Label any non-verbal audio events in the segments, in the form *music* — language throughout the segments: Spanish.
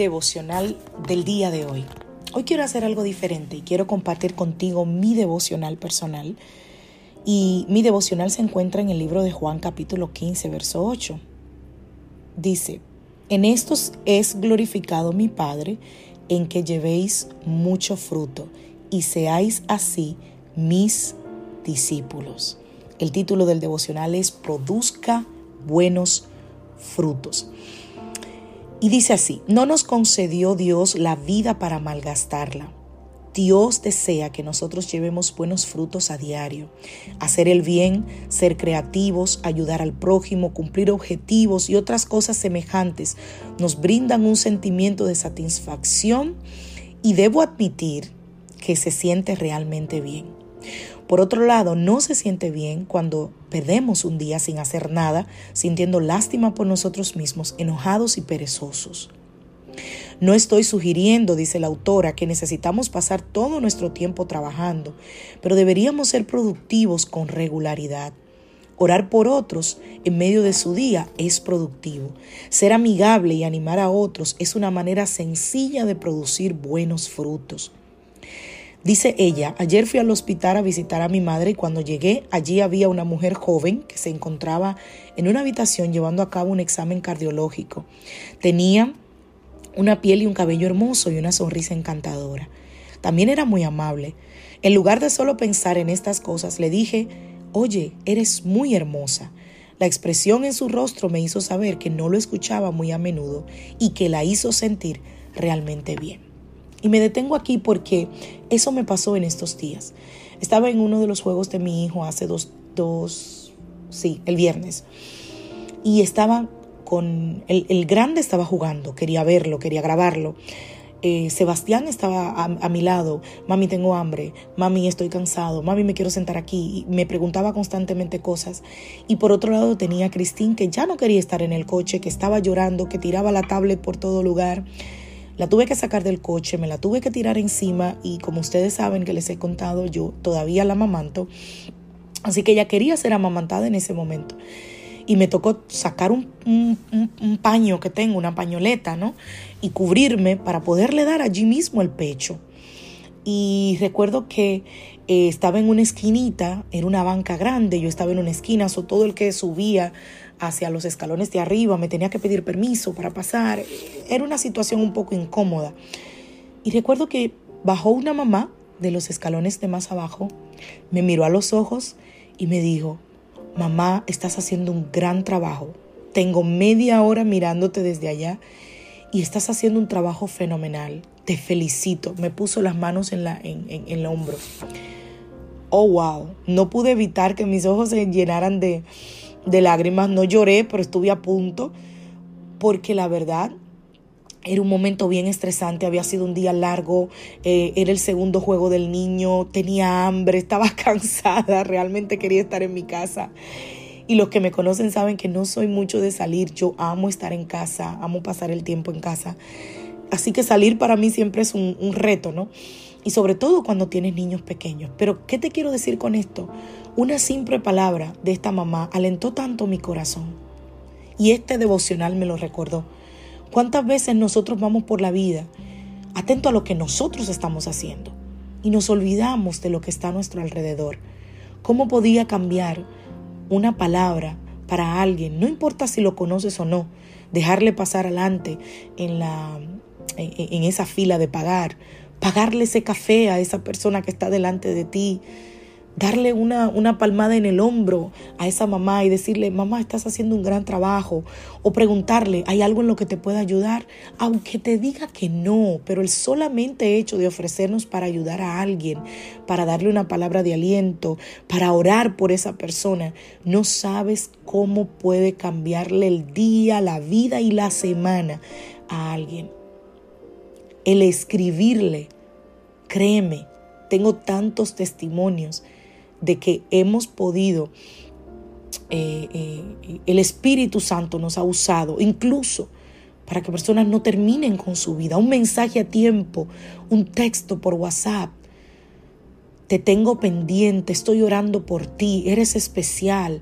Devocional del día de hoy. Hoy quiero hacer algo diferente y quiero compartir contigo mi devocional personal. Y mi devocional se encuentra en el libro de Juan capítulo 15, verso 8. Dice, en estos es glorificado mi Padre, en que llevéis mucho fruto y seáis así mis discípulos. El título del devocional es Produzca buenos frutos. Y dice así, no nos concedió Dios la vida para malgastarla. Dios desea que nosotros llevemos buenos frutos a diario, hacer el bien, ser creativos, ayudar al prójimo, cumplir objetivos y otras cosas semejantes nos brindan un sentimiento de satisfacción y debo admitir que se siente realmente bien. Por otro lado, no se siente bien cuando perdemos un día sin hacer nada, sintiendo lástima por nosotros mismos, enojados y perezosos. No estoy sugiriendo, dice la autora, que necesitamos pasar todo nuestro tiempo trabajando, pero deberíamos ser productivos con regularidad. Orar por otros en medio de su día es productivo. Ser amigable y animar a otros es una manera sencilla de producir buenos frutos. Dice ella, ayer fui al hospital a visitar a mi madre y cuando llegué allí había una mujer joven que se encontraba en una habitación llevando a cabo un examen cardiológico. Tenía una piel y un cabello hermoso y una sonrisa encantadora. También era muy amable. En lugar de solo pensar en estas cosas, le dije, oye, eres muy hermosa. La expresión en su rostro me hizo saber que no lo escuchaba muy a menudo y que la hizo sentir realmente bien. Y me detengo aquí porque eso me pasó en estos días. Estaba en uno de los juegos de mi hijo hace dos, dos sí, el viernes. Y estaba con, el, grande estaba jugando, quería verlo, quería grabarlo. Eh, Sebastián estaba a, mi lado, mami tengo hambre, mami estoy cansado, mami me quiero sentar aquí, y me preguntaba constantemente cosas. Y por otro lado tenía a Cristín que ya no quería estar en el coche, que estaba llorando, que tiraba la tablet por todo lugar. La tuve que sacar del coche, me la tuve que tirar encima y como ustedes saben que les he contado, yo todavía la amamanto. Así que ella quería ser amamantada en ese momento. Y me tocó sacar un, paño que tengo, una pañoleta, ¿no? Y cubrirme para poderle dar allí mismo el pecho. Y recuerdo que eh, estaba en una esquinita, en una banca grande, yo estaba en una esquina, so todo el que subía hacia los escalones de arriba, me tenía que pedir permiso para pasar. Era una situación un poco incómoda. Y recuerdo que bajó una mamá de los escalones de más abajo, me miró a los ojos y me dijo, mamá, estás haciendo un gran trabajo. Tengo media hora mirándote desde allá y estás haciendo un trabajo fenomenal. Te felicito. Me puso las manos en, la, en, en el hombro. Oh, wow. No pude evitar que mis ojos se llenaran de, de lágrimas. No lloré, pero estuve a punto porque la verdad era un momento bien estresante, había sido un día largo, eh, era el segundo juego del niño, tenía hambre, estaba *laughs* cansada, realmente quería estar en mi casa. Y los que me conocen saben que no soy mucho de salir, yo amo estar en casa, amo pasar el tiempo en casa. Así que salir para mí siempre es un, un reto, ¿no? Y sobre todo cuando tienes niños pequeños. Pero, ¿qué te quiero decir con esto? Una simple palabra de esta mamá alentó tanto mi corazón. Y este devocional me lo recordó. ¿Cuántas veces nosotros vamos por la vida atento a lo que nosotros estamos haciendo y nos olvidamos de lo que está a nuestro alrededor? ¿Cómo podía cambiar una palabra para alguien, no importa si lo conoces o no, dejarle pasar adelante en, la, en, en esa fila de pagar, pagarle ese café a esa persona que está delante de ti, darle una, una, palmada en el hombro a esa mamá y decirle, mamá, estás haciendo un gran trabajo. O preguntarle, ¿hay algo en lo que te pueda ayudar? Aunque te diga que no, pero el solamente hecho de ofrecernos para ayudar a alguien, para darle una palabra de aliento, para orar por esa persona, no sabes cómo puede cambiarle el día, la vida y la semana a alguien. El escribirle, créeme, tengo tantos testimonios de que hemos podido, eh, eh, el Espíritu Santo nos ha usado incluso para que personas no terminen con su vida. Un mensaje a tiempo, un texto por WhatsApp. Te tengo pendiente, estoy orando por ti, eres especial.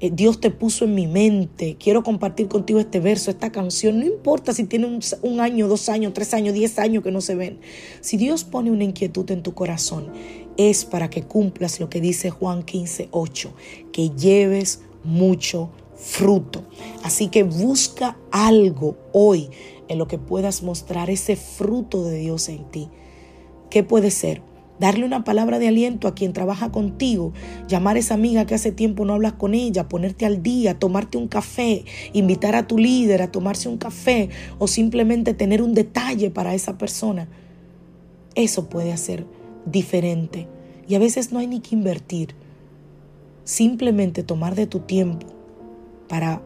Eh, Dios te puso en mi mente, quiero compartir contigo este verso, esta canción, no importa si tiene un, año, dos años, tres años, diez años que no se ven. Si Dios pone una inquietud en tu corazón, es para que cumplas lo que dice Juan 15, 8, que lleves mucho fruto. Así que busca algo hoy en lo que puedas mostrar ese fruto de Dios en ti. ¿Qué puede ser? Darle una palabra de aliento a quien trabaja contigo, llamar a esa amiga que hace tiempo no hablas con ella, ponerte al día, tomarte un café, invitar a tu líder a tomarse un café o simplemente tener un detalle para esa persona. Eso puede hacer diferente. Y a veces no hay ni que invertir. Simplemente tomar de tu tiempo para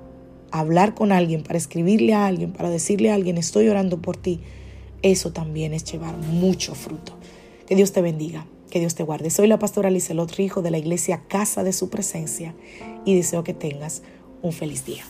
hablar con alguien, para escribirle a alguien, para decirle a alguien, estoy orando por ti, eso también es llevar mucho fruto. Que Dios te bendiga, que Dios te guarde. Soy la pastora Lizelot Rijo de la iglesia Casa de Su Presencia y deseo que tengas un feliz día.